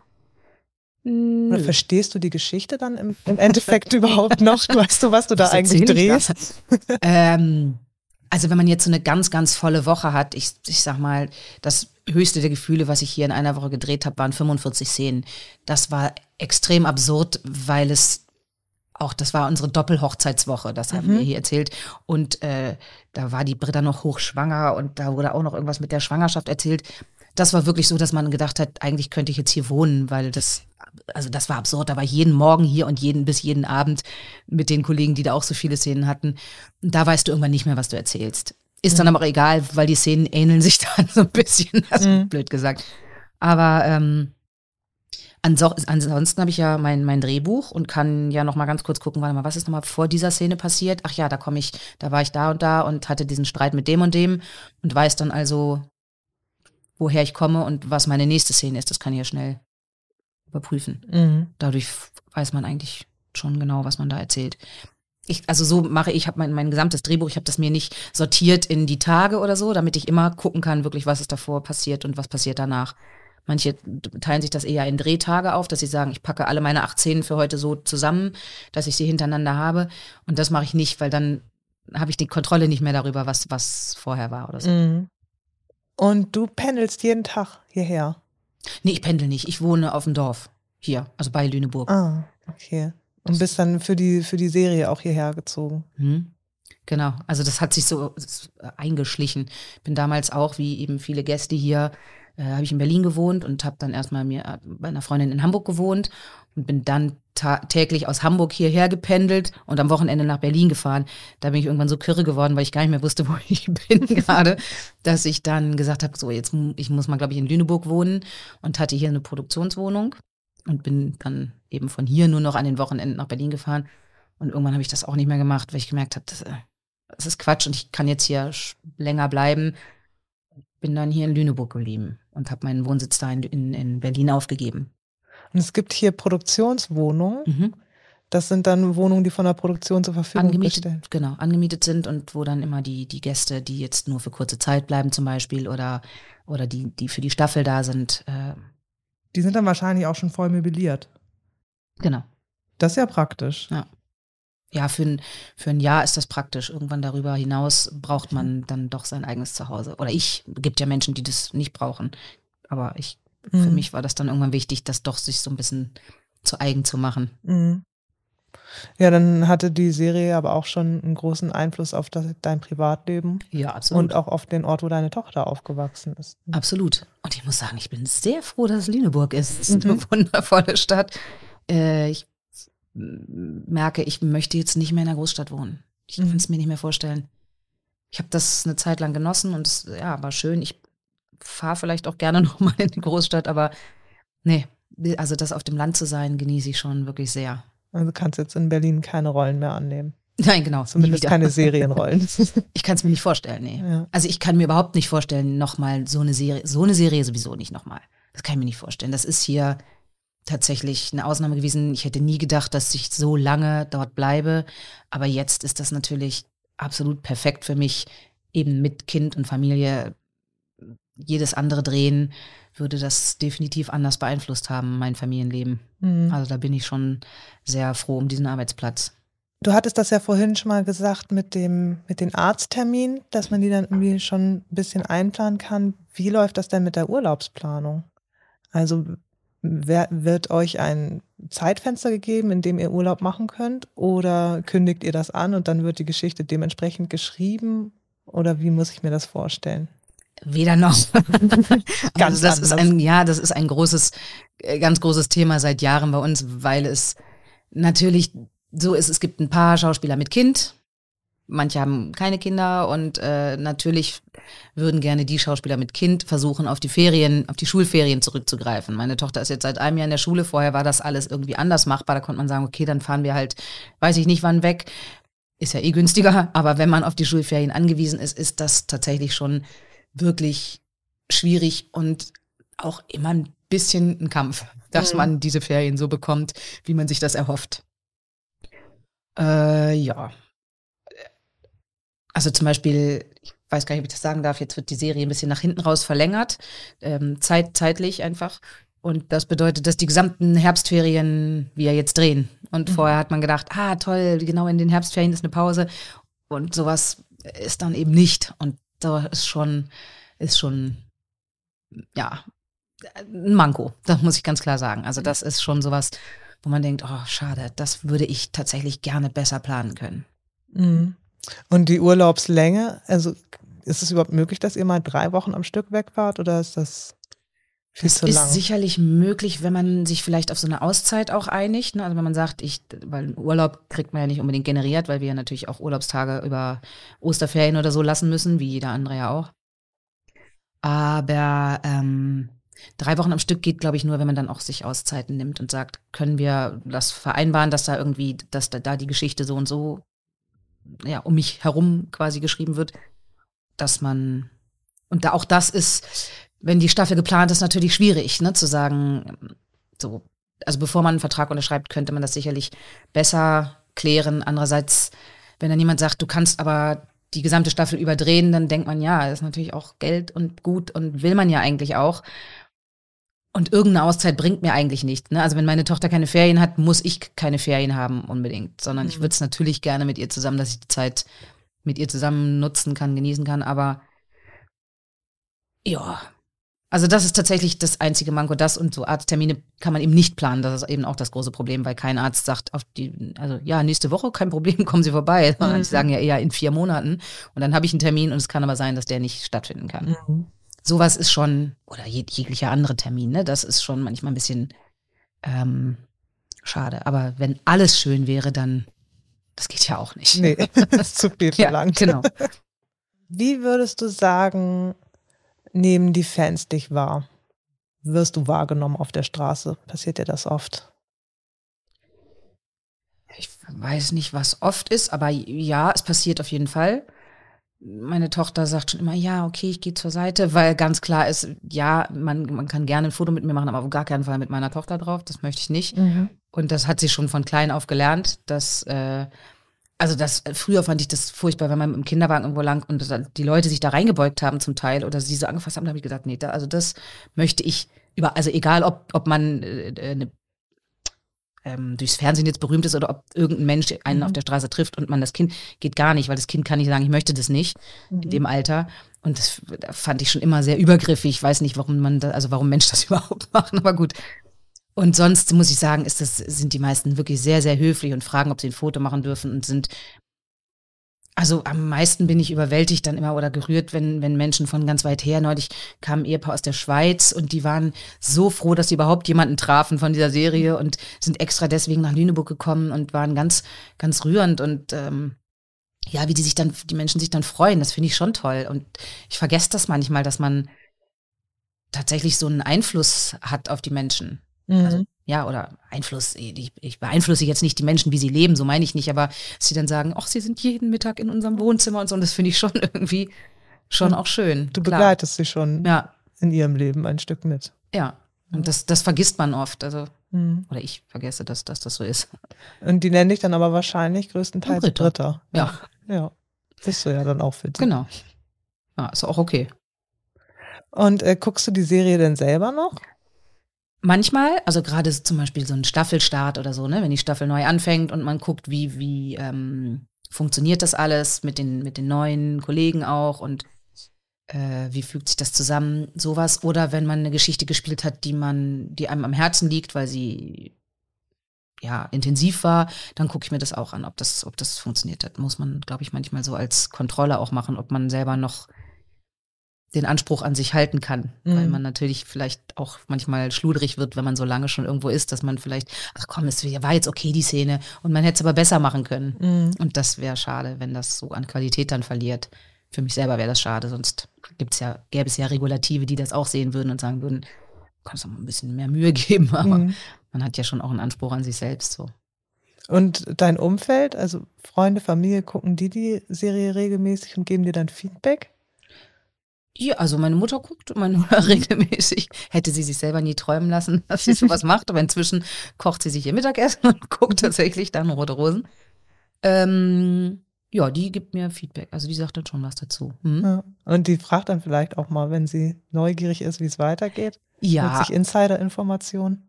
Oder verstehst du die Geschichte dann im, im Endeffekt *laughs* überhaupt noch? Weißt du, was du da was eigentlich drehst? ähm, also wenn man jetzt so eine ganz, ganz volle Woche hat, ich, ich sag mal, das höchste der Gefühle, was ich hier in einer Woche gedreht habe, waren 45 Szenen. Das war extrem absurd, weil es auch, das war unsere Doppelhochzeitswoche, das haben mhm. wir hier erzählt. Und äh, da war die Britta noch hochschwanger und da wurde auch noch irgendwas mit der Schwangerschaft erzählt das war wirklich so, dass man gedacht hat, eigentlich könnte ich jetzt hier wohnen, weil das, also das war absurd. Da war ich jeden Morgen hier und jeden bis jeden Abend mit den Kollegen, die da auch so viele Szenen hatten. Da weißt du irgendwann nicht mehr, was du erzählst. Ist mhm. dann aber auch egal, weil die Szenen ähneln sich *laughs* dann so ein bisschen, also mhm. blöd gesagt. Aber ähm, ansonsten habe ich ja mein, mein Drehbuch und kann ja noch mal ganz kurz gucken, warte mal, was ist noch mal vor dieser Szene passiert? Ach ja, da komme ich, da war ich da und da und hatte diesen Streit mit dem und dem und weiß dann also, woher ich komme und was meine nächste Szene ist. Das kann ich ja schnell überprüfen. Mhm. Dadurch weiß man eigentlich schon genau, was man da erzählt. Ich, also so mache ich, habe mein, mein gesamtes Drehbuch, ich habe das mir nicht sortiert in die Tage oder so, damit ich immer gucken kann, wirklich, was ist davor passiert und was passiert danach. Manche teilen sich das eher in Drehtage auf, dass sie sagen, ich packe alle meine acht Szenen für heute so zusammen, dass ich sie hintereinander habe. Und das mache ich nicht, weil dann habe ich die Kontrolle nicht mehr darüber, was, was vorher war oder so. Mhm. Und du pendelst jeden Tag hierher? Nee, ich pendel nicht. Ich wohne auf dem Dorf. Hier, also bei Lüneburg. Ah, okay. Und bist dann für die, für die Serie auch hierher gezogen? Mhm. Genau, also das hat sich so eingeschlichen. Bin damals auch, wie eben viele Gäste hier, äh, habe ich in Berlin gewohnt und habe dann erstmal mir äh, bei einer Freundin in Hamburg gewohnt und bin dann täglich aus Hamburg hierher gependelt und am Wochenende nach Berlin gefahren. Da bin ich irgendwann so kirre geworden, weil ich gar nicht mehr wusste, *laughs* wo ich bin gerade, dass ich dann gesagt habe, so jetzt ich muss mal glaube ich in Lüneburg wohnen und hatte hier eine Produktionswohnung und bin dann eben von hier nur noch an den Wochenenden nach Berlin gefahren und irgendwann habe ich das auch nicht mehr gemacht, weil ich gemerkt habe, das, äh, das ist Quatsch und ich kann jetzt hier länger bleiben. Bin dann hier in Lüneburg geblieben und habe meinen Wohnsitz da in, in, in Berlin aufgegeben. Und es gibt hier Produktionswohnungen. Mhm. Das sind dann Wohnungen, die von der Produktion zur Verfügung angemietet, gestellt Genau, angemietet sind und wo dann immer die, die Gäste, die jetzt nur für kurze Zeit bleiben zum Beispiel oder, oder die, die für die Staffel da sind. Äh, die sind dann wahrscheinlich auch schon voll möbliert. Genau. Das ist ja praktisch. Ja. Ja, für ein, für ein Jahr ist das praktisch. Irgendwann darüber hinaus braucht man dann doch sein eigenes Zuhause. Oder ich, gibt ja Menschen, die das nicht brauchen. Aber ich für mhm. mich war das dann irgendwann wichtig, das doch sich so ein bisschen zu eigen zu machen. Mhm. Ja, dann hatte die Serie aber auch schon einen großen Einfluss auf das, dein Privatleben. Ja, absolut. Und auch auf den Ort, wo deine Tochter aufgewachsen ist. Absolut. Und ich muss sagen, ich bin sehr froh, dass es Lüneburg ist. Es ist eine mhm. *laughs* wundervolle Stadt. Äh, ich merke, ich möchte jetzt nicht mehr in einer Großstadt wohnen. Ich mhm. kann es mir nicht mehr vorstellen. Ich habe das eine Zeit lang genossen und es ja, war schön. Ich fahre vielleicht auch gerne *laughs* noch mal in die Großstadt, aber nee, also das auf dem Land zu sein, genieße ich schon wirklich sehr. Also kannst jetzt in Berlin keine Rollen mehr annehmen. Nein, genau. Zumindest keine *laughs* Serienrollen. ich kann es mir nicht vorstellen, nee. Ja. Also ich kann mir überhaupt nicht vorstellen, nochmal so eine Serie, so eine Serie sowieso nicht nochmal. Das kann ich mir nicht vorstellen. Das ist hier tatsächlich eine Ausnahme gewesen. Ich hätte nie gedacht, dass ich so lange dort bleibe. Aber jetzt ist das natürlich absolut perfekt für mich, eben mit Kind und Familie. Jedes andere Drehen würde das definitiv anders beeinflusst haben, mein Familienleben. Mhm. Also da bin ich schon sehr froh um diesen Arbeitsplatz. Du hattest das ja vorhin schon mal gesagt mit dem, mit den Arztterminen, dass man die dann irgendwie schon ein bisschen einplanen kann. Wie läuft das denn mit der Urlaubsplanung? Also wird euch ein Zeitfenster gegeben, in dem ihr Urlaub machen könnt? Oder kündigt ihr das an und dann wird die Geschichte dementsprechend geschrieben? Oder wie muss ich mir das vorstellen? Weder noch. *laughs* *laughs* Ganz also das ist ein, ja, das ist ein großes, äh, ganz großes Thema seit Jahren bei uns, weil es natürlich so ist, es gibt ein paar Schauspieler mit Kind, manche haben keine Kinder und äh, natürlich würden gerne die Schauspieler mit Kind versuchen, auf die Ferien, auf die Schulferien zurückzugreifen. Meine Tochter ist jetzt seit einem Jahr in der Schule, vorher war das alles irgendwie anders machbar, da konnte man sagen, okay, dann fahren wir halt, weiß ich nicht wann weg, ist ja eh günstiger, aber wenn man auf die Schulferien angewiesen ist, ist das tatsächlich schon wirklich schwierig und auch immer ein bisschen ein Kampf, dass mhm. man diese Ferien so bekommt, wie man sich das erhofft. Äh, ja. Also zum Beispiel, ich weiß gar nicht, ob ich das sagen darf, jetzt wird die Serie ein bisschen nach hinten raus verlängert, ähm, zeit, zeitlich einfach. Und das bedeutet, dass die gesamten Herbstferien wir jetzt drehen. Und mhm. vorher hat man gedacht, ah toll, genau in den Herbstferien ist eine Pause. Und sowas ist dann eben nicht. Und da ist schon, ist schon, ja, ein Manko. Das muss ich ganz klar sagen. Also das ist schon sowas, wo man denkt, oh, schade, das würde ich tatsächlich gerne besser planen können. Mhm. Und die Urlaubslänge, also ist es überhaupt möglich, dass ihr mal drei Wochen am Stück wegfahrt oder ist das viel das zu lang? ist sicherlich möglich, wenn man sich vielleicht auf so eine Auszeit auch einigt. Ne? Also wenn man sagt, ich, weil Urlaub kriegt man ja nicht unbedingt generiert, weil wir ja natürlich auch Urlaubstage über Osterferien oder so lassen müssen, wie jeder andere ja auch. Aber ähm, drei Wochen am Stück geht, glaube ich, nur, wenn man dann auch sich Auszeiten nimmt und sagt, können wir das vereinbaren, dass da irgendwie, dass da, da die Geschichte so und so ja, um mich herum quasi geschrieben wird, dass man, und da auch das ist, wenn die Staffel geplant ist, natürlich schwierig, ne, zu sagen, so, also bevor man einen Vertrag unterschreibt, könnte man das sicherlich besser klären. Andererseits, wenn dann jemand sagt, du kannst aber die gesamte Staffel überdrehen, dann denkt man, ja, das ist natürlich auch Geld und gut und will man ja eigentlich auch. Und irgendeine Auszeit bringt mir eigentlich nichts. Ne? Also wenn meine Tochter keine Ferien hat, muss ich keine Ferien haben unbedingt, sondern mhm. ich würde es natürlich gerne mit ihr zusammen, dass ich die Zeit mit ihr zusammen nutzen kann, genießen kann. Aber ja, also das ist tatsächlich das einzige Manko. Das und so Arzttermine kann man eben nicht planen. Das ist eben auch das große Problem, weil kein Arzt sagt auf die, also ja, nächste Woche kein Problem, *laughs* kommen Sie vorbei. Sondern mhm. die sagen ja eher in vier Monaten. Und dann habe ich einen Termin und es kann aber sein, dass der nicht stattfinden kann. Mhm sowas ist schon, oder jeg jeglicher andere Termin, ne, das ist schon manchmal ein bisschen ähm, schade. Aber wenn alles schön wäre, dann, das geht ja auch nicht. Nee, *laughs* das ist zu viel verlangt. ja, genau. Wie würdest du sagen, nehmen die Fans dich wahr? Wirst du wahrgenommen auf der Straße? Passiert dir das oft? Ich weiß nicht, was oft ist, aber ja, es passiert auf jeden Fall meine Tochter sagt schon immer, ja, okay, ich gehe zur Seite, weil ganz klar ist, ja, man, man kann gerne ein Foto mit mir machen, aber auf gar keinen Fall mit meiner Tochter drauf. Das möchte ich nicht. Mhm. Und das hat sie schon von klein auf gelernt, dass, äh, also das, früher fand ich das furchtbar, wenn man im Kinderwagen irgendwo lang und die Leute sich da reingebeugt haben zum Teil oder sie so angefasst haben, da habe ich gesagt, nee, da, also das möchte ich über, also egal ob, ob man äh, eine ähm, durchs Fernsehen jetzt berühmt ist oder ob irgendein Mensch einen mhm. auf der Straße trifft und man das Kind geht gar nicht, weil das Kind kann nicht sagen, ich möchte das nicht mhm. in dem Alter. Und das, fand ich schon immer sehr übergriffig. Ich weiß nicht, warum man da, also warum Menschen *laughs* das überhaupt machen, aber gut. Und sonst muss ich sagen, ist das, sind die meisten wirklich sehr, sehr höflich und fragen, ob sie ein Foto machen dürfen und sind also am meisten bin ich überwältigt dann immer oder gerührt, wenn, wenn Menschen von ganz weit her, neulich kam ein Ehepaar aus der Schweiz und die waren so froh, dass sie überhaupt jemanden trafen von dieser Serie und sind extra deswegen nach Lüneburg gekommen und waren ganz, ganz rührend und ähm, ja, wie die sich dann, die Menschen sich dann freuen, das finde ich schon toll. Und ich vergesse das manchmal, dass man tatsächlich so einen Einfluss hat auf die Menschen. Mhm. Also, ja, oder Einfluss, ich, ich beeinflusse jetzt nicht die Menschen, wie sie leben, so meine ich nicht, aber dass sie dann sagen, ach, sie sind jeden Mittag in unserem Wohnzimmer und so, und das finde ich schon *laughs* irgendwie schon auch schön. Du klar. begleitest sie schon Ja, in ihrem Leben ein Stück mit. ja. Und das, das vergisst man oft. Also, Mhm. oder ich vergesse, dass, dass das so ist. Und die nenne dich dann aber wahrscheinlich größtenteils Britta. Britta. Ja, Ja. Bist du ja dann auch für die. genau. Ja, ist auch okay. Und äh, guckst du die Serie denn selber noch? Manchmal, also gerade zum Beispiel so ein Staffelstart oder so, ne, wenn die Staffel neu anfängt und man guckt, wie, wie ähm, funktioniert das alles mit den, mit den neuen Kollegen auch und äh, wie fügt sich das zusammen, sowas. Oder wenn man eine Geschichte gespielt hat, die man, die einem am Herzen liegt, weil sie ja intensiv war, dann gucke ich mir das auch an, ob das, ob das funktioniert hat. Muss man, glaube ich, manchmal so als Kontrolle auch machen, ob man selber noch den Anspruch an sich halten kann, weil Mhm. man natürlich vielleicht auch manchmal schludrig wird, wenn man so lange schon irgendwo ist, dass man vielleicht, ach komm, es war jetzt okay die Szene und man hätte es aber besser machen können. Mhm. Und das wäre schade, wenn das so an Qualität dann verliert. Für mich selber wäre das schade, sonst gibt's ja, gäbe es ja Regulative, die das auch sehen würden und sagen würden, du kannst doch mal ein bisschen mehr Mühe *laughs* geben, aber Mhm. man hat ja schon auch einen Anspruch an sich selbst so. Und dein Umfeld, also Freunde, Familie, gucken die die Serie regelmäßig und geben dir dann Feedback? Ja, also meine Mutter guckt meine Mutter *laughs* regelmäßig. Hätte sie sich selber nie träumen lassen, *laughs* dass sie sowas *laughs* macht, aber inzwischen kocht sie sich ihr Mittagessen und guckt tatsächlich dann Rote Rosen. Ähm, ja, die gibt mir Feedback. Also die sagt dann schon was dazu. Hm? Ja. Und die fragt dann vielleicht auch mal, wenn sie neugierig ist, wie es weitergeht. Ja, Holt sich Insider-Informationen.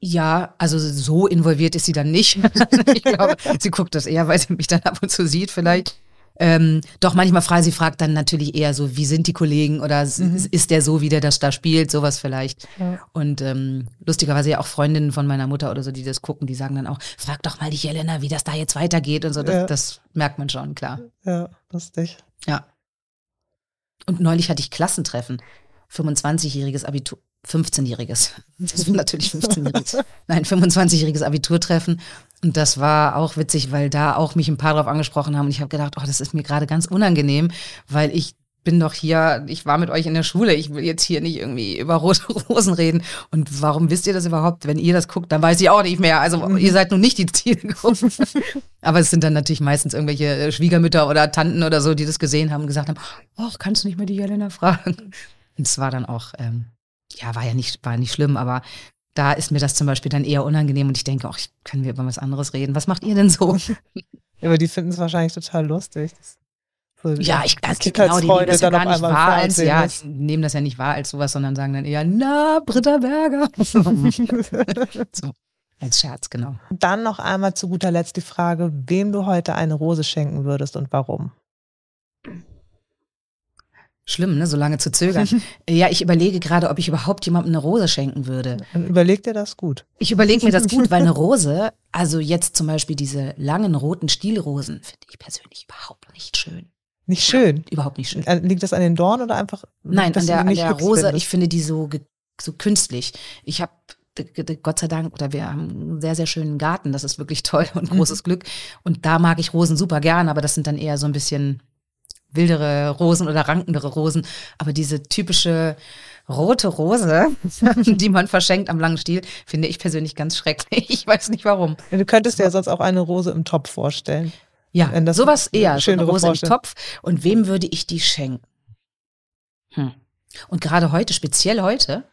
ja, also so involviert ist sie dann nicht. ich glaube, sie guckt das eher, weil sie mich dann ab und zu sieht vielleicht. Ähm, doch manchmal fragt sie fragt dann natürlich eher so, wie sind die Kollegen oder Mhm. ist der so, wie der das da spielt, sowas vielleicht. Ja. Und ähm, lustigerweise ja auch Freundinnen von meiner Mutter oder so, die das gucken, die sagen dann auch, frag doch mal die Jelena, wie das da jetzt weitergeht und so. Das, Ja. das merkt man schon, klar. ja, lustig. Ja. Und neulich hatte ich Klassentreffen. 25-jähriges Abitur, 15-jähriges. Das war natürlich 15-jähriges. Nein, 25-jähriges Abiturtreffen. Und das war auch witzig, weil da auch mich ein paar drauf angesprochen haben. Und ich habe gedacht, oh, das ist mir gerade ganz unangenehm, weil ich bin doch hier, ich war mit euch in der Schule, ich will jetzt hier nicht irgendwie über rote *laughs* Rosen reden. Und warum wisst ihr das überhaupt? Wenn ihr das guckt, dann weiß ich auch nicht mehr. Also ihr seid nun nicht die Zielgruppe. *laughs* Aber es sind dann natürlich meistens irgendwelche äh, Schwiegermütter oder Tanten oder so, die das gesehen haben und gesagt haben, ach, kannst du nicht mal die Jelena fragen? Und es war dann auch, ähm, ja, war ja nicht, war nicht schlimm, aber da ist mir das zum Beispiel dann eher unangenehm und ich denke, ach, können wir über was anderes reden? Was macht ihr denn so? *laughs* Ja, aber die finden es wahrscheinlich total lustig. So, Ja, ich das also genau, die nehmen das ja gar nicht wahr als, ja, die nehmen das ja nicht wahr als sowas, sondern sagen dann eher, na, Britta Berger. *laughs* so, als Scherz, genau. Dann noch einmal zu guter Letzt die Frage, wem du heute eine Rose schenken würdest und warum. Schlimm, ne, so lange zu zögern. *laughs* ja, ich überlege gerade, ob ich überhaupt jemandem eine Rose schenken würde. Dann überleg dir das gut. Ich überlege mir das gut, weil eine *laughs* Rose, also jetzt zum Beispiel diese langen roten Stielrosen, finde ich persönlich überhaupt nicht schön. Nicht schön. Überhaupt nicht schön. Äh, Liegt das an den Dornen oder einfach? Nein, an der, an der Rose, findest? ich finde die so, so künstlich. Ich habe Gott sei Dank, oder wir haben einen sehr, sehr schönen Garten, das ist wirklich toll und Mhm. großes Glück. Und da mag ich Rosen super gern, aber das sind dann eher so ein bisschen wildere Rosen oder rankendere Rosen. Aber diese typische rote Rose, *laughs* die man verschenkt am langen Stiel, finde ich persönlich ganz schrecklich. Ich weiß nicht warum. Du könntest dir ja sonst auch eine Rose im Topf vorstellen. Ja, Wenn das sowas eher, so eine Rose im Vorstellung. Topf. Und wem würde ich die schenken? Hm. Und gerade heute, speziell heute,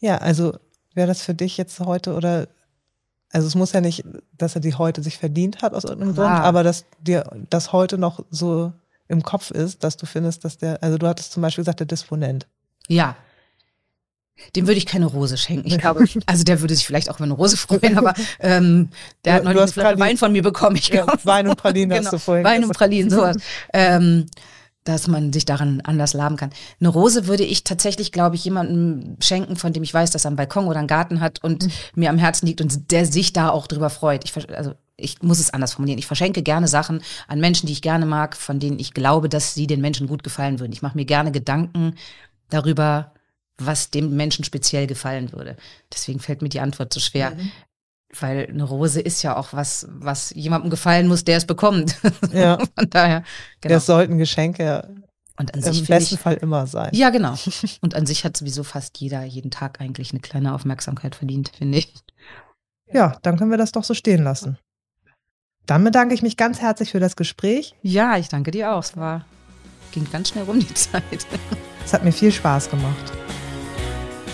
Ja, also wäre das für dich jetzt heute oder also es muss ja nicht, dass er die heute sich verdient hat aus irgendeinem Grund, Ah. aber dass dir das heute noch so im Kopf ist, dass du findest, dass der, also du hattest zum Beispiel gesagt, der Disponent. Ja. Dem würde ich keine Rose schenken. Ich *laughs* glaube, also der würde sich vielleicht auch über eine Rose freuen, aber ähm, der Du- hat neulich eine Flasche Wein von mir bekommen. Ich Ja, glaube. Wein und Pralinen *laughs* hast du vorhin Wein und. Pralinen, *laughs* sowas. ähm, dass man sich daran anders laben kann. Eine Rose würde ich tatsächlich, glaube ich, jemandem schenken, von dem ich weiß, dass er einen Balkon oder einen Garten hat und mhm. mir am Herzen liegt und der sich da auch drüber freut. Ich, also ich muss es anders formulieren. Ich verschenke gerne Sachen an Menschen, die ich gerne mag, von denen ich glaube, dass sie den Menschen gut gefallen würden. Ich mache mir gerne Gedanken darüber, was dem Menschen speziell gefallen würde. Deswegen fällt mir die Antwort so schwer. Mhm. Weil eine Rose ist ja auch was, was jemandem gefallen muss, der es bekommt. *laughs* Ja. Von daher. Genau. Das sollten Geschenke und an sich im besten ich, Fall immer sein. Ja, genau. Und an sich hat sowieso fast jeder jeden Tag eigentlich eine kleine Aufmerksamkeit verdient, finde ich. Ja, dann können wir das doch so stehen lassen. Dann bedanke ich mich ganz herzlich für das Gespräch. Ja, ich danke dir auch. Es war, ging ganz schnell rum die *laughs* Zeit. Es hat mir viel Spaß gemacht.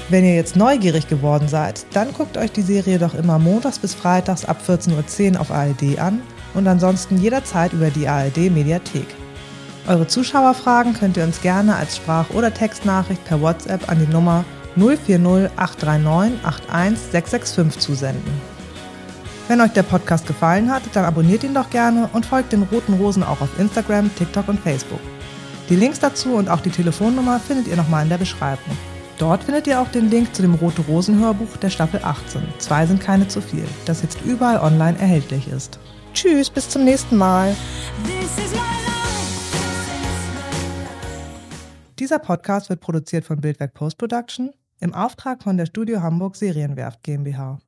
Wenn ihr jetzt neugierig geworden seid, dann guckt euch die Serie doch immer montags bis freitags ab 14.10 Uhr auf ARD an und ansonsten jederzeit über die ARD Mediathek. Eure Zuschauerfragen könnt ihr uns gerne als Sprach- oder Textnachricht per WhatsApp an die Nummer 040 839 81665 zusenden. Wenn euch der Podcast gefallen hat, dann abonniert ihn doch gerne und folgt den Roten Rosen auch auf Instagram, TikTok und Facebook. Die Links dazu und auch die Telefonnummer findet ihr nochmal in der Beschreibung. Dort findet ihr auch den Link zu dem Rote Rosen Hörbuch der Staffel 18. Zwei sind keine zu viel, das jetzt überall online erhältlich ist. Tschüss, bis zum nächsten Mal. Dieser Podcast wird produziert von Bildwerk Post Production im Auftrag von der Studio Hamburg Serienwerft GmbH.